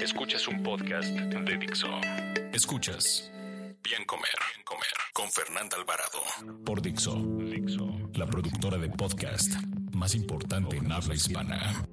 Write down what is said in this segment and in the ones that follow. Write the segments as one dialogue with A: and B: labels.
A: Escuchas un podcast de Dixo. Escuchas. Bien comer. Bien comer. Con Fernanda Alvarado. Por Dixo. Dixo. La productora de podcast más importante en habla hispana.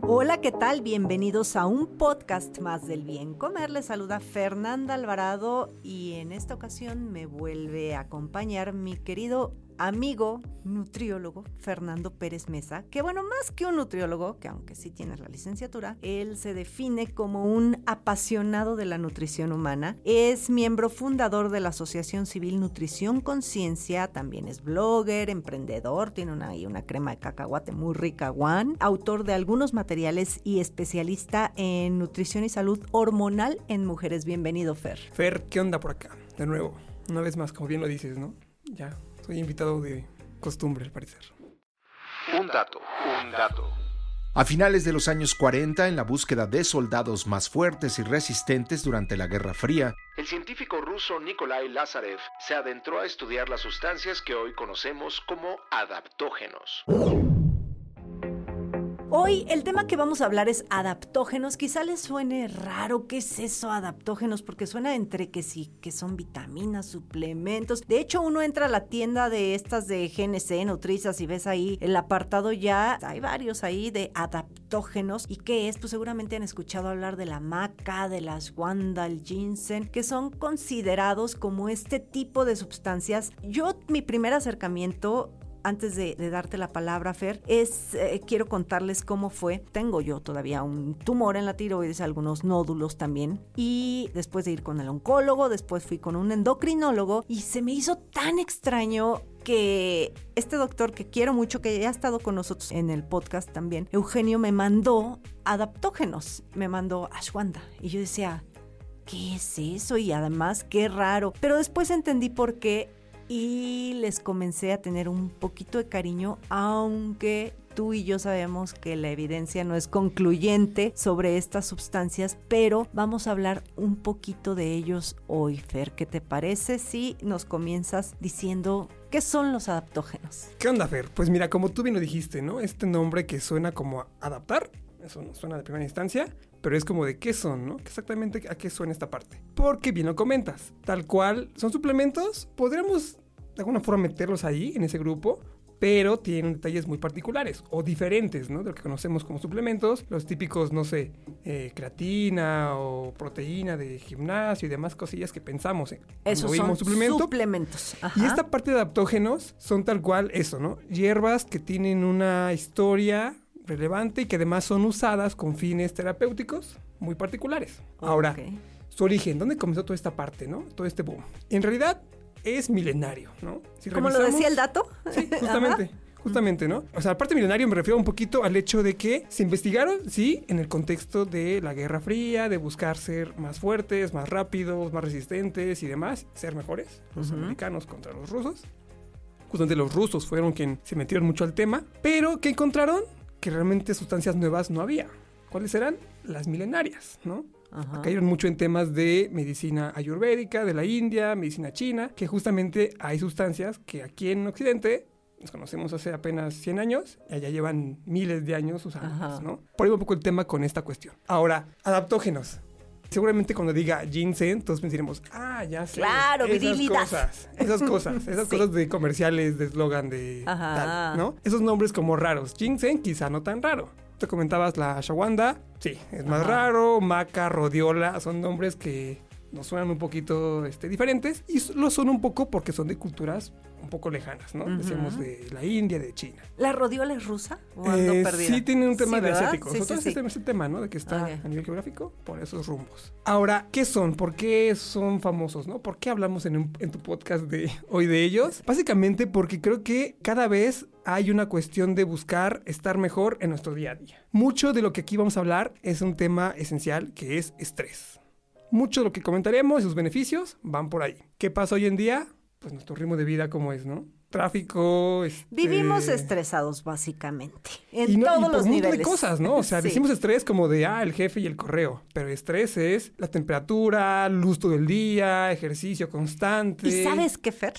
B: Hola, ¿qué tal? Bienvenidos a un podcast más del bien comer. Les saluda Fernanda Alvarado y en esta ocasión me vuelve a acompañar mi querido amigo nutriólogo Fernando Pérez Mesa, que bueno, más que un nutriólogo, que aunque sí tiene la licenciatura, él se define como un apasionado de la nutrición humana, es miembro fundador de la Asociación Civil Nutrición Conciencia, también es blogger, emprendedor, tiene una, una crema de cacahuate muy rica, Juan, autor de algunos materiales y especialista en nutrición y salud hormonal en mujeres. Bienvenido, Fer.
C: Fer, ¿qué onda por acá? De nuevo, una vez más, como bien lo dices, ¿no? Ya, soy invitado de costumbre, al parecer.
A: Un dato. Un dato.
D: A finales de los años 40, en la búsqueda de soldados más fuertes y resistentes durante la Guerra Fría,
E: el científico ruso Nikolai Lazarev se adentró a estudiar las sustancias que hoy conocemos como adaptógenos.
B: Hoy el tema que vamos a hablar es adaptógenos. Quizá les suene raro qué es eso adaptógenos porque suena entre que sí, que son vitaminas, suplementos. De hecho, uno entra a la tienda de estas de GNC, Nutrizas y ves ahí el apartado ya, hay varios ahí de adaptógenos. ¿Y qué es? Pues seguramente han escuchado hablar de la maca, de las guanda, el ginseng, que son considerados como este tipo de sustancias. Yo mi primer acercamiento antes de, darte la palabra, Fer, es, eh, quiero contarles cómo fue. Tengo yo todavía un tumor en la tiroides, algunos nódulos también. Y después de ir con el oncólogo, después fui con un endocrinólogo y se me hizo tan extraño que este doctor que quiero mucho, que ya ha estado con nosotros en el podcast también, Eugenio me mandó adaptógenos, me mandó ashwanda. Y yo decía, ¿qué es eso? Y además, qué raro. Pero después entendí por qué y les comencé a tener un poquito de cariño, aunque tú y yo sabemos que la evidencia no es concluyente sobre estas sustancias, pero vamos a hablar un poquito de ellos hoy, Fer. ¿Qué te parece si nos comienzas diciendo qué son los adaptógenos?
C: ¿Qué onda, Fer? Pues mira, como tú bien lo dijiste, ¿no? Este nombre que suena como adaptar, eso no suena de primera instancia, pero es como de qué son, ¿no? Exactamente a qué suena esta parte. Porque bien lo comentas, tal cual son suplementos, podríamos de alguna forma meterlos ahí, en ese grupo, pero tienen detalles muy particulares o diferentes, ¿no? De lo que conocemos como suplementos, los típicos, no sé, eh, creatina o proteína de gimnasio y demás cosillas que pensamos. ¿eh?
B: Esos son suplemento. suplementos.
C: Ajá. Y esta parte de adaptógenos son tal cual eso, ¿no? Hierbas que tienen una historia relevante y que además son usadas con fines terapéuticos muy particulares. Ahora,
B: Okay.
C: su origen, ¿dónde comenzó toda esta parte, ¿no? Todo este boom. En realidad es milenario, ¿no? Si
B: Como lo decía el dato.
C: Sí, justamente. Justamente, ¿no? O sea, aparte milenario me refiero un poquito al hecho de que se investigaron, sí, en el contexto de la Guerra Fría, de buscar ser más fuertes, más rápidos, más resistentes y demás, ser mejores, los americanos contra los rusos. Justamente los rusos fueron quienes se metieron mucho al tema, pero ¿qué encontraron? Que realmente sustancias nuevas no había. ¿Cuáles eran? Las milenarias, ¿no?
B: Ajá.
C: Cayeron mucho en temas de medicina ayurvédica, de la India, medicina china, que justamente hay sustancias que aquí en Occidente las conocemos hace apenas 100 años, y allá llevan miles de años usándolas. ¿no? Por ahí va un poco el tema con esta cuestión. Ahora, adaptógenos. Seguramente cuando diga ginseng, todos pensaremos, ah, ya sé.
B: Claro,
C: esas
B: virilidad.
C: cosas, esas cosas, esas
B: Sí.
C: cosas de comerciales, de eslogan, de
B: Ajá.
C: tal, ¿no? Esos nombres como raros. Ginseng quizá no tan raro. Te comentabas la ashwagandha, sí, es más
B: Ajá.
C: raro. Maca, rodiola, son nombres que nos suenan un poquito este, diferentes y lo son un poco porque son de culturas un poco lejanas, ¿no? Decíamos de la India, de China.
B: ¿La rodiola es rusa? ¿O ando
C: Eh,
B: perdida?
C: sí tiene un tema
B: Sí,
C: de
B: ¿verdad?
C: asiático.
B: Sí, sí,
C: ese tema, ¿no? De que está
B: Ok.
C: a nivel geográfico por esos rumbos. Ahora, ¿qué son? ¿Por qué son famosos, no? ¿Por qué hablamos en, un- en tu podcast de hoy de ellos? Básicamente porque creo que cada vez hay una cuestión de buscar estar mejor en nuestro día a día. Mucho de lo que aquí vamos a hablar es un tema esencial que es estrés. Mucho de lo que comentaremos y sus beneficios van por ahí. ¿Qué pasa hoy en día? Pues nuestro ritmo de vida como es, ¿no? Tráfico, este,
B: Vivimos estresados, básicamente. En
C: y no- y
B: todos
C: por
B: los
C: un
B: niveles.
C: de cosas, ¿no? O sea,
B: Sí.
C: decimos estrés como de, ah, el jefe y el correo. Pero estrés es la temperatura, luz todo el día, ejercicio constante.
B: ¿Y sabes qué, Fer?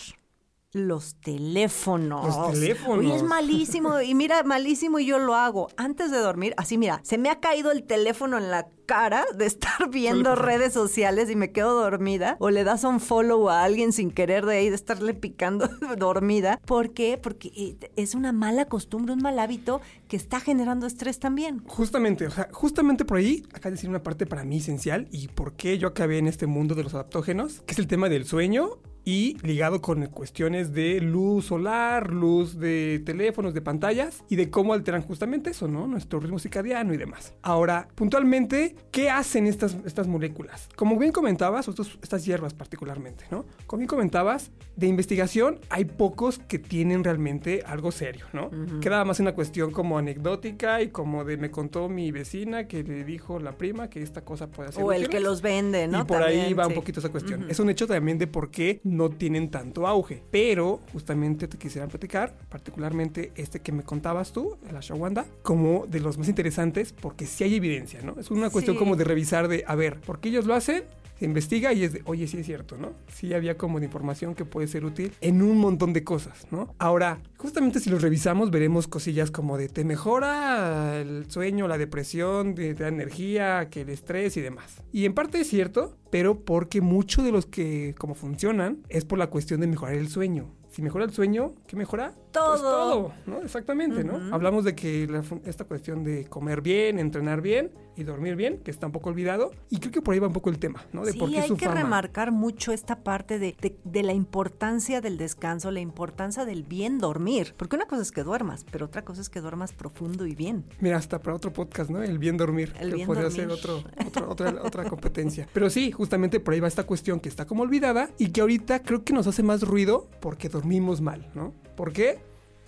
B: Los teléfonos.
C: Los teléfonos.
B: Oye, es malísimo. Y mira, malísimo y yo lo hago. Antes de dormir, así mira, se me ha caído el teléfono en la cara de estar viendo redes sociales y me quedo dormida. O le das un follow a alguien sin querer de ahí, de estarle picando dormida. ¿Por qué? Porque eh, es una mala costumbre, un mal hábito que está generando estrés también.
C: Justamente, o sea, justamente por ahí, acá decir una parte para mí esencial y por qué yo acabé en este mundo de los adaptógenos, que es el tema del sueño y ligado con cuestiones de luz solar, luz de teléfonos, de pantallas y de cómo alteran justamente eso, ¿no? Nuestro ritmo circadiano y demás. Ahora, puntualmente, ¿qué hacen estas, estas moléculas? Como bien comentabas, estos- estas hierbas particularmente, ¿no? Como bien comentabas, de investigación hay pocos que tienen realmente algo serio, ¿no? Queda más una cuestión como anecdótica y como de me contó mi vecina que le dijo la prima que esta cosa puede ser
B: O el que los vende, ¿no?
C: Y por ahí va un poquito esa cuestión. Es un hecho también de por qué no tienen tanto auge. Pero justamente te quisiera platicar, particularmente este que me contabas tú, el ashwagandha, como de los más interesantes porque sí hay evidencia, ¿no? Es una cuestión
B: Sí.
C: como de revisar de, a ver, ¿por qué ellos lo hacen? Se investiga y es de, oye, sí es cierto, ¿no? Sí había como de información que puede ser útil en un montón de cosas, ¿no? Ahora, justamente si los revisamos, veremos cosillas como de te mejora el sueño, la depresión, te te da energía, que el estrés y demás. Y en parte es cierto, pero porque mucho de los que como funcionan es por la cuestión de mejorar el sueño. Si mejora el sueño, ¿qué mejora? Pues
B: Todo.
C: todo, ¿no? Exactamente, ¿no? Hablamos de que la esta cuestión de comer bien, entrenar bien y dormir bien, que está un poco olvidado, y creo que por ahí va un poco el tema, ¿no? De
B: sí,
C: por qué
B: hay
C: su
B: que
C: fama.
B: remarcar mucho esta parte de, de- de la importancia del descanso, la importancia del bien dormir. Porque una cosa es que duermas, pero otra cosa es que duermas profundo y bien.
C: Mira, hasta para otro podcast, ¿no? El bien dormir.
B: El
C: que
B: bien
C: podría
B: dormir.
C: ser otro, otro- otra, otra competencia. Pero sí, justamente por ahí va esta cuestión que está como olvidada y que ahorita creo que nos hace más ruido porque dormimos mal, ¿no? ¿Por qué?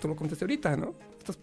C: Tú lo contaste ahorita, ¿no?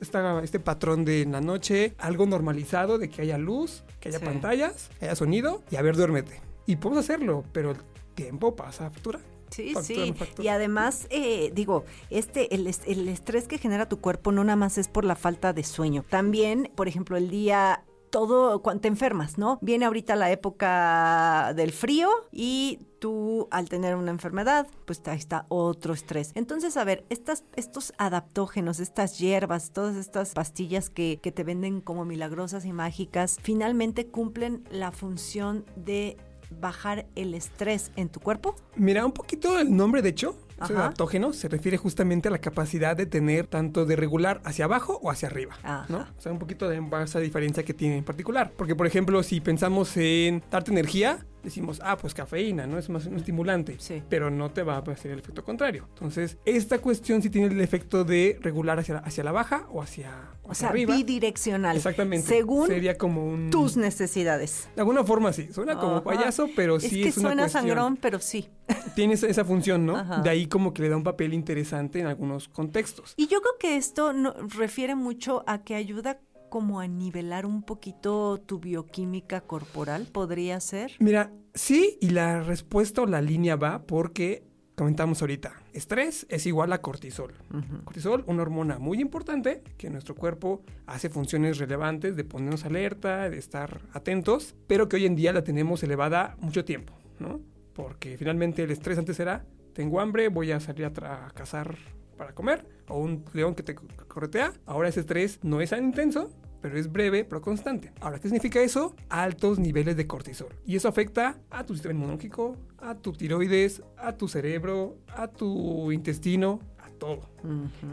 C: Esta- este patrón de en la noche, algo normalizado de que haya luz, que haya
B: Sí.
C: pantallas, que haya sonido y a ver, duérmete. Y podemos hacerlo, pero el tiempo pasa a factura.
B: Sí,
C: Factura,
B: sí.
C: factura.
B: Y además, eh, digo, este, el, el estrés que genera tu cuerpo no nada más es por la falta de sueño. También, por ejemplo, el día todo cuando te enfermas, ¿no? Viene ahorita la época del frío y tú al tener una enfermedad, pues ahí está otro estrés. Entonces, a ver, estas, estos adaptógenos, estas hierbas, todas estas pastillas que, que te venden como milagrosas y mágicas, finalmente cumplen la función de bajar el estrés en tu cuerpo.
C: Mira, un poquito el nombre, de hecho,
B: Ajá.
C: adaptógeno se refiere justamente a la capacidad de tener tanto de regular hacia abajo o hacia arriba,
B: Ajá.
C: ¿no? O sea, un poquito de esa diferencia que tiene en particular. Porque, por ejemplo, si pensamos en darte energía, decimos, ah, pues cafeína, ¿no? Es más un estimulante.
B: Sí.
C: Pero no te va a hacer el efecto contrario. Entonces, esta cuestión sí tiene el efecto de regular hacia, hacia la baja o hacia,
B: O
C: hacia
B: sea,
C: arriba.
B: bidireccional.
C: Exactamente.
B: Según
C: Sería como un...
B: tus necesidades.
C: De alguna forma sí. Suena como payaso, pero sí
B: es
C: es,
B: que
C: una
B: suena
C: cuestión.
B: sangrón, pero sí.
C: Tiene esa, esa función, ¿no?
B: Ajá.
C: De ahí como que le da un papel interesante en algunos contextos.
B: Y yo creo que esto no- refiere mucho a que ayuda como a nivelar un poquito tu bioquímica corporal, podría ser.
C: Mira, sí, y la respuesta o la línea va porque comentamos ahorita, estrés es igual a cortisol. Cortisol, una hormona muy importante que nuestro cuerpo hace funciones relevantes de ponernos alerta, de estar atentos, pero que hoy en día la tenemos elevada mucho tiempo, ¿no? Porque finalmente el estrés antes era, tengo hambre, voy a salir a, a cazar para comer, o un león que te corretea. Ahora ese estrés no es tan intenso, pero es breve, pero constante. Ahora, ¿qué significa eso? Altos niveles de cortisol. Y eso afecta a tu sistema inmunológico, a tu tiroides, a tu cerebro, a tu intestino, a todo.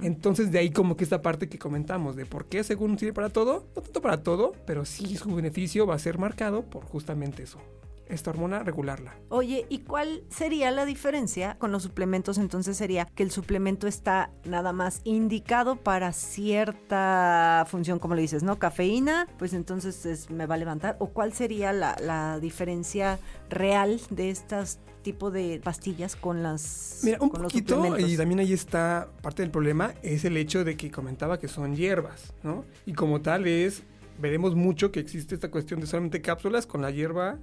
C: Entonces de ahí como que esta parte que comentamos de por qué según sirve para todo, no tanto para todo, pero sí su beneficio va a ser marcado por justamente eso. Esta hormona, regularla.
B: Oye, ¿y cuál sería la diferencia con los suplementos? Entonces sería que el suplemento está nada más indicado para cierta función, como le dices, ¿no? Cafeína, pues entonces es- me va a levantar. ¿O cuál sería la, la diferencia real de estas tipo de pastillas con las
C: Mira, un
B: con
C: poquito, y también ahí está parte del problema, es el hecho de que comentaba que son hierbas, ¿no? Y como tal es, veremos mucho que existe esta cuestión de solamente cápsulas con la hierba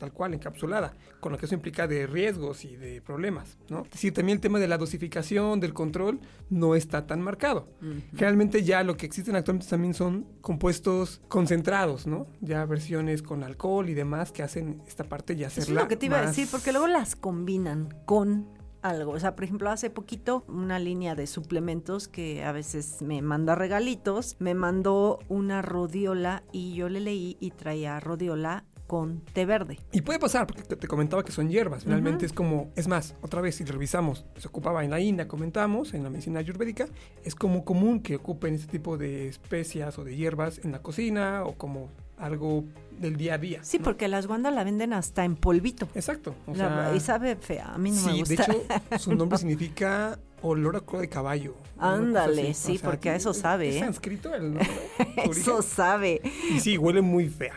C: tal cual, encapsulada, con lo que eso implica de riesgos y de problemas, ¿no? Es decir, también el tema de la dosificación, del control, no está tan marcado. Generalmente ya lo que existen actualmente también son compuestos concentrados, ¿no? Ya versiones con alcohol y demás que hacen esta parte ya
B: Eso
C: hacerla
B: es lo que te iba a decir, porque luego las combinan con algo. O sea, por ejemplo, hace poquito una línea de suplementos que a veces me manda regalitos, me mandó una rodiola y yo le leí y traía rodiola con té verde.
C: Y puede pasar, porque te, comentaba que son hierbas. Finalmente es como, es más, otra vez, si revisamos, se ocupaba en la India, comentamos, en la medicina ayurvédica, es como común que ocupen este tipo de especias o de hierbas en la cocina o como algo del día a día.
B: Sí,
C: ¿no?
B: porque las guandas la venden hasta en polvito.
C: Exacto. O
B: La-
C: sea,
B: y sabe fea, a mí no me
C: sí,
B: gusta.
C: de hecho, su nombre significa olor a cola de caballo.
B: Ándale, sí, porque a eso sabe,
C: Es
B: ¿eh?
C: sánscrito el nombre,
B: Eso sabe.
C: Y sí, huele muy fea.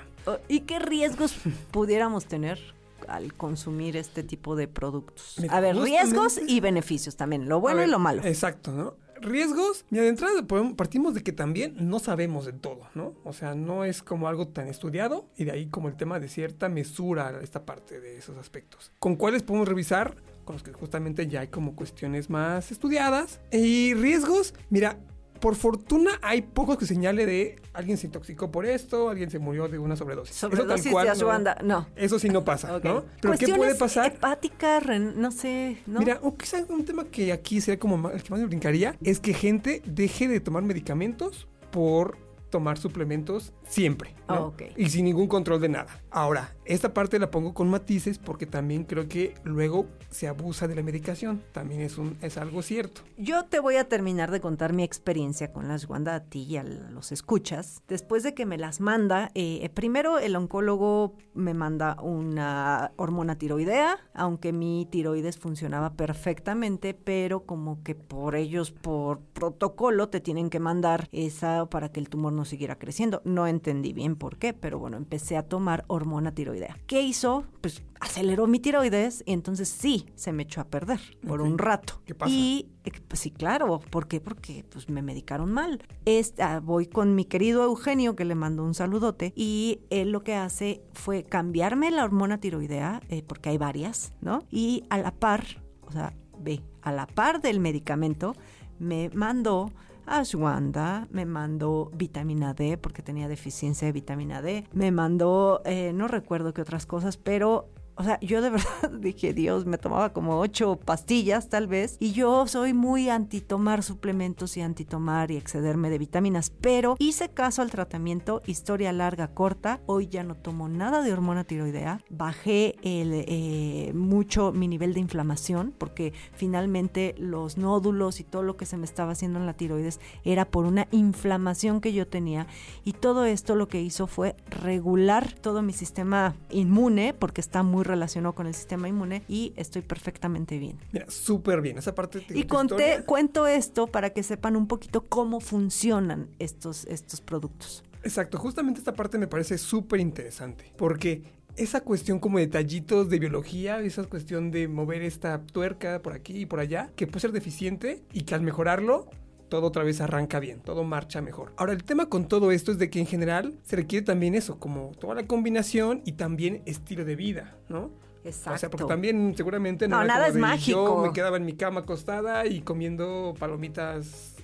B: ¿Y qué riesgos pudiéramos tener al consumir este tipo de productos?
C: Mira,
B: A ver, riesgos y beneficios también, lo bueno
C: ver,
B: y lo malo.
C: Exacto, ¿no? Riesgos, mira, de entrada partimos de que también no sabemos de todo, ¿no? O sea, no es como algo tan estudiado y de ahí como el tema de cierta mesura esta parte de esos aspectos. ¿Con cuáles podemos revisar? Con los que justamente ya hay como cuestiones más estudiadas. Y riesgos, mira, por fortuna hay pocos que señale de alguien se intoxicó por esto, alguien se murió de una sobredosis. Eso tal
B: Sobredosis
C: cual
B: de
C: no-
B: ashwagandha, no.
C: Eso sí no pasa. ¿no? Pero ¿qué puede pasar?
B: hepáticas, ren- no sé, ¿no?
C: Mira, o quizá un tema que aquí sería como el que más me brincaría es que gente deje de tomar medicamentos por tomar suplementos siempre, ¿no?
B: Ah.
C: Y sin ningún control de nada. Ahora, esta parte la pongo con matices porque también creo que luego se abusa de la medicación. También es, un, es algo cierto.
B: Yo te voy a terminar de contar mi experiencia con las Wanda a ti y a los escuchas. Después de que me las manda, eh, primero el oncólogo me manda una hormona tiroidea, aunque mi tiroides funcionaba perfectamente, pero como que por ellos, por protocolo, te tienen que mandar esa para que el tumor no siguiera creciendo. No entendí bien por qué, pero bueno, empecé a tomar hormona tiroidea. ¿Qué hizo? Pues aceleró mi tiroides y entonces sí, se me echó a perder por un rato.
C: ¿Qué pasa?
B: Y eh, pues sí, claro. ¿Por qué? Porque pues me medicaron mal. Esta, voy con mi querido Eugenio, que le mando un saludote, y él lo que hace fue cambiarme la hormona tiroidea, eh, porque hay varias, ¿no? Y a la par, o sea, ve, a la par del medicamento, me mandó ashwanda, me mandó vitamina D porque tenía deficiencia de vitamina D, me mandó, eh, no recuerdo qué otras cosas, pero o sea, yo de verdad dije, Dios, me tomaba como ocho pastillas tal vez. Y yo soy muy anti tomar suplementos y anti tomar y excederme de vitaminas. Pero hice caso al tratamiento, historia larga, corta. Hoy ya no tomo nada de hormona tiroidea. Bajé eh, mucho mi nivel de inflamación porque finalmente los nódulos y todo lo que se me estaba haciendo en la tiroides era por una inflamación que yo tenía. Y todo esto lo que hizo fue regular todo mi sistema inmune porque está muy relacionado con el sistema inmune y estoy perfectamente bien.
C: Mira, súper bien. Esa parte de
B: Y conté, cuento esto para que sepan un poquito cómo funcionan estos, estos productos.
C: Exacto, justamente esta parte me parece súper interesante, porque esa cuestión como detallitos de biología, esa cuestión de mover esta tuerca por aquí y por allá, que puede ser deficiente y que al mejorarlo, todo otra vez arranca bien, todo marcha mejor. Ahora, el tema con todo esto es de que en general se requiere también eso, como toda la combinación y también estilo de vida, ¿no?
B: Exacto.
C: O sea, porque también seguramente no,
B: No, nada es
C: de
B: mágico.
C: Yo me quedaba en mi cama acostada y comiendo palomitas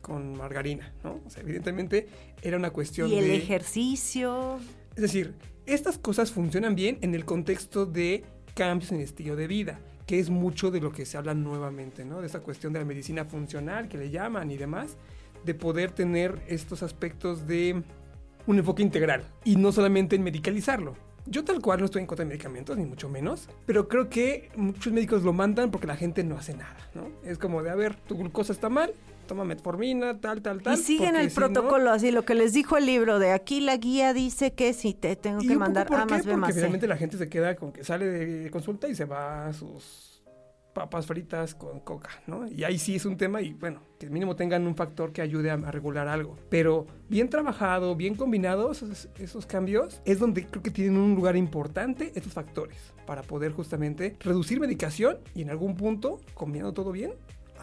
C: con margarina, ¿no? O sea, evidentemente era una cuestión
B: y el
C: de...
B: ejercicio.
C: Es decir, estas cosas funcionan bien en el contexto de cambios en estilo de vida, que es mucho de lo que se habla nuevamente, ¿no? De esa cuestión de la medicina funcional que le llaman y demás, de poder tener estos aspectos de un enfoque integral y no solamente en medicalizarlo. Yo tal cual no estoy en contra de medicamentos, ni mucho menos, pero creo que muchos médicos lo mandan porque la gente no hace nada, ¿no? Es como de, a ver, tu glucosa está mal, toma metformina, tal, tal, tal.
B: Y siguen el
C: si no-
B: protocolo, así lo que les dijo el libro de aquí la guía dice que si te tengo
C: ¿Y
B: que mandar
C: por
B: A
C: qué?
B: más B
C: Porque
B: más C.
C: finalmente la gente se queda con que sale de consulta y se va a sus papas fritas con coca, ¿no? Y ahí sí es un tema y bueno, que mínimo tengan un factor que ayude a, a regular algo. Pero bien trabajado, bien combinado, esos, esos cambios, es donde creo que tienen un lugar importante estos factores para poder justamente reducir medicación y en algún punto, combinando todo bien,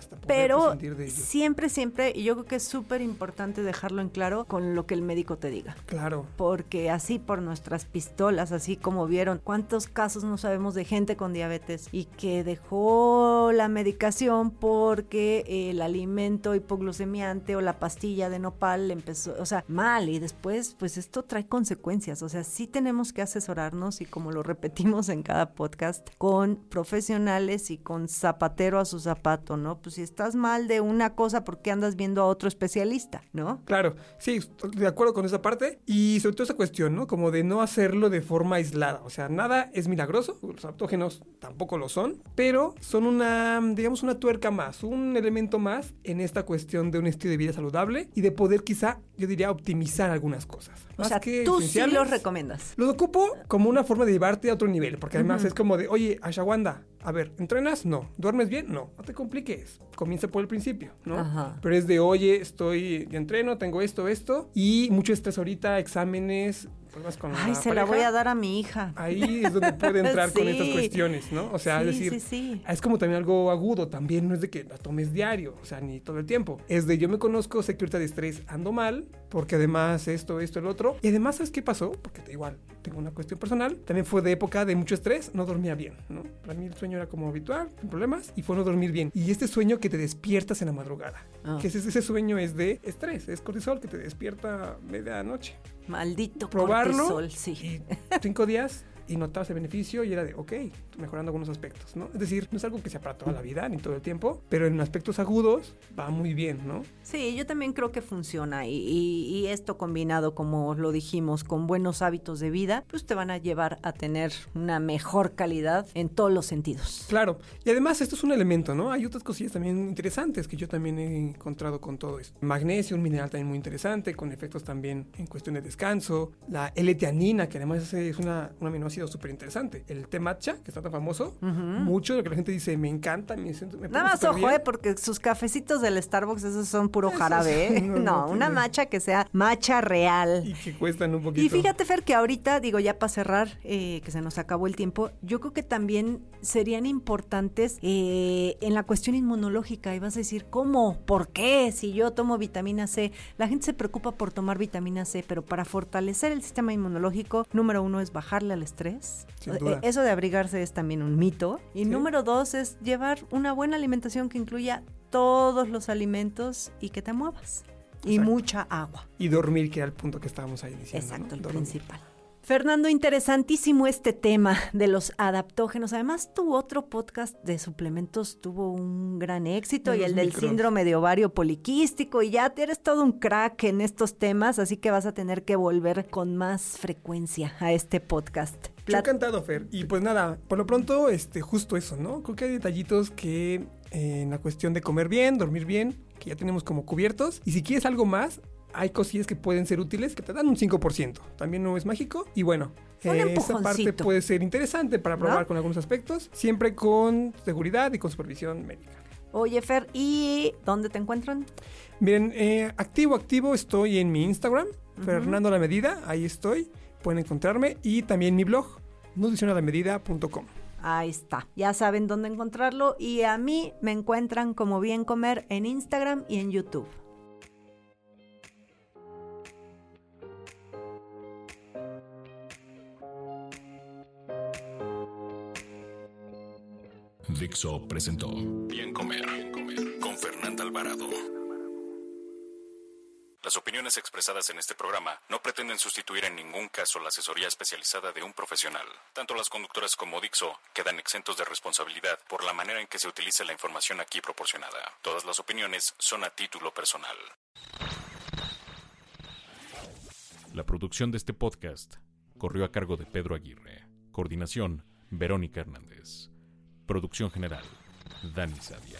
C: hasta poder
B: Pero
C: prescindir de ello.
B: siempre, siempre, y yo creo que es súper importante dejarlo en claro con lo que el médico te diga.
C: Claro.
B: Porque así por nuestras pistolas, así como vieron, cuántos casos no sabemos de gente con diabetes y que dejó la medicación porque el alimento hipoglucemiante o la pastilla de nopal empezó, o sea, mal y después pues esto trae consecuencias, o sea, sí tenemos que asesorarnos y como lo repetimos en cada podcast con profesionales y con zapatero a su zapato, ¿no? Pues si estás mal de una cosa, ¿por qué andas viendo a otro especialista, ¿no?
C: Claro, sí, estoy de acuerdo con esa parte. Y sobre todo esa cuestión, ¿no? Como de no hacerlo de forma aislada. O sea, nada es milagroso, los adaptógenos tampoco lo son, pero son una, digamos, una tuerca más, un elemento más en esta cuestión de un estilo de vida saludable y de poder quizá, yo diría, optimizar algunas cosas.
B: O
C: Más
B: sea,
C: que
B: tú sí los recomiendas.
C: Los ocupo como una forma de llevarte a otro nivel, porque además es como de, oye, Ashawanda, a ver, ¿entrenas? No. ¿Duermes bien? No. No te compliques. Comienza por el principio, ¿no?
B: Ajá.
C: Pero es de, oye, estoy, yo entreno, tengo esto, esto, y mucho estrés ahorita, exámenes, problemas con
B: Ay,
C: la
B: se la
C: pareja.
B: voy a dar a mi hija.
C: Ahí es donde puede entrar con estas
B: Sí.
C: cuestiones, ¿no? O sea,
B: Sí,
C: es decir,
B: sí, sí.
C: es como también algo agudo, también no es de que la tomes diario, o sea, ni todo el tiempo. Es de yo me conozco, sé que ahorita de estrés ando mal, porque además esto, esto, el otro. Y además, ¿sabes qué pasó? Porque te- igual tengo una cuestión personal, también fue de época de mucho estrés, no dormía bien, ¿no? Para mí el sueño era como habitual, sin problemas, y fue no dormir bien. Y este sueño que te despiertas en la madrugada,
B: Ah.
C: que ese, ese sueño es de estrés, es cortisol que te despierta medianoche
B: Maldito
C: probarlo
B: cortisol, sí.
C: y cinco días y notabas el beneficio y era de, ok, mejorando algunos aspectos, ¿no? Es decir, no es algo que sea para toda la vida ni todo el tiempo, pero en aspectos agudos va muy bien, ¿no?
B: Sí, yo también creo que funciona y, y- y esto combinado, como lo dijimos, con buenos hábitos de vida, pues te van a llevar a tener una mejor calidad en todos los sentidos.
C: Claro, y además esto es un elemento, ¿no? Hay otras cosillas también interesantes que yo también he encontrado con todo esto. Magnesio, un mineral también muy interesante, con efectos también en cuestión de descanso. La L-teanina, que además es una, un aminoácido súper interesante. El té matcha, que está tan famoso. Mucho de lo que la gente dice, me encanta, me siento... Me
B: Nada más ojo,
C: bien".
B: eh, porque sus cafecitos del Starbucks, esos son puro
C: Esos
B: jarabe, ¿eh?
C: no,
B: No,
C: no
B: una macha que sea macha real.
C: Y que cuestan un poquito.
B: Y fíjate, Fer, que ahorita, digo, ya para cerrar, eh, que se nos acabó el tiempo, yo creo que también serían importantes eh, en la cuestión inmunológica. Y vas a decir, ¿cómo? ¿Por qué? Si yo tomo vitamina C. La gente se preocupa por tomar vitamina C, pero para fortalecer el sistema inmunológico, número uno es bajarle al estrés. Eh. Eso de abrigarse es también un mito. Y
C: Sí.
B: número dos es llevar una buena alimentación que incluya todos los alimentos y que te muevas. Y mucha agua.
C: Y dormir, que era el punto que estábamos ahí diciendo.
B: Exacto,
C: ¿no?
B: el
C: Dormir.
B: principal. Fernando, interesantísimo este tema de los adaptógenos. Además, tu otro podcast de suplementos tuvo un gran éxito
C: De
B: y el del
C: micros.
B: síndrome de ovario poliquístico y ya eres todo un crack en estos temas, así que vas a tener que volver con más frecuencia a este podcast.
C: Yo encantado, Fer. Y pues nada, por lo pronto, este, justo eso, ¿no? Creo que hay detallitos que eh, en la cuestión de comer bien, dormir bien, que ya tenemos como cubiertos. Y si quieres algo más, hay cosillas que pueden ser útiles que te dan un 5%. También no es mágico. Y bueno, eh, esa parte puede ser interesante para probar
B: ¿No?
C: con algunos aspectos, siempre con seguridad y con supervisión médica.
B: Oye, Fer, ¿y dónde te encuentran?
C: Miren, eh, activo, activo, estoy en mi Instagram, Fernando La Medida, ahí estoy, pueden encontrarme, y también mi blog, nutricionalamedida.com.
B: Ahí está. Ya saben dónde encontrarlo y a mí me encuentran como Bien Comer en Instagram y en YouTube.
A: Dixo presentó Bien Comer, Bien Comer con Fernanda Alvarado. Las opiniones expresadas en este programa no pretenden sustituir en ningún caso la asesoría especializada de un profesional. Tanto las conductoras como Dixo quedan exentos de responsabilidad por la manera en que se utilice la información aquí proporcionada. Todas las opiniones son a título personal. La producción de este podcast corrió a cargo de Pedro Aguirre. Coordinación, Verónica Hernández. Producción general, Dani Sadia.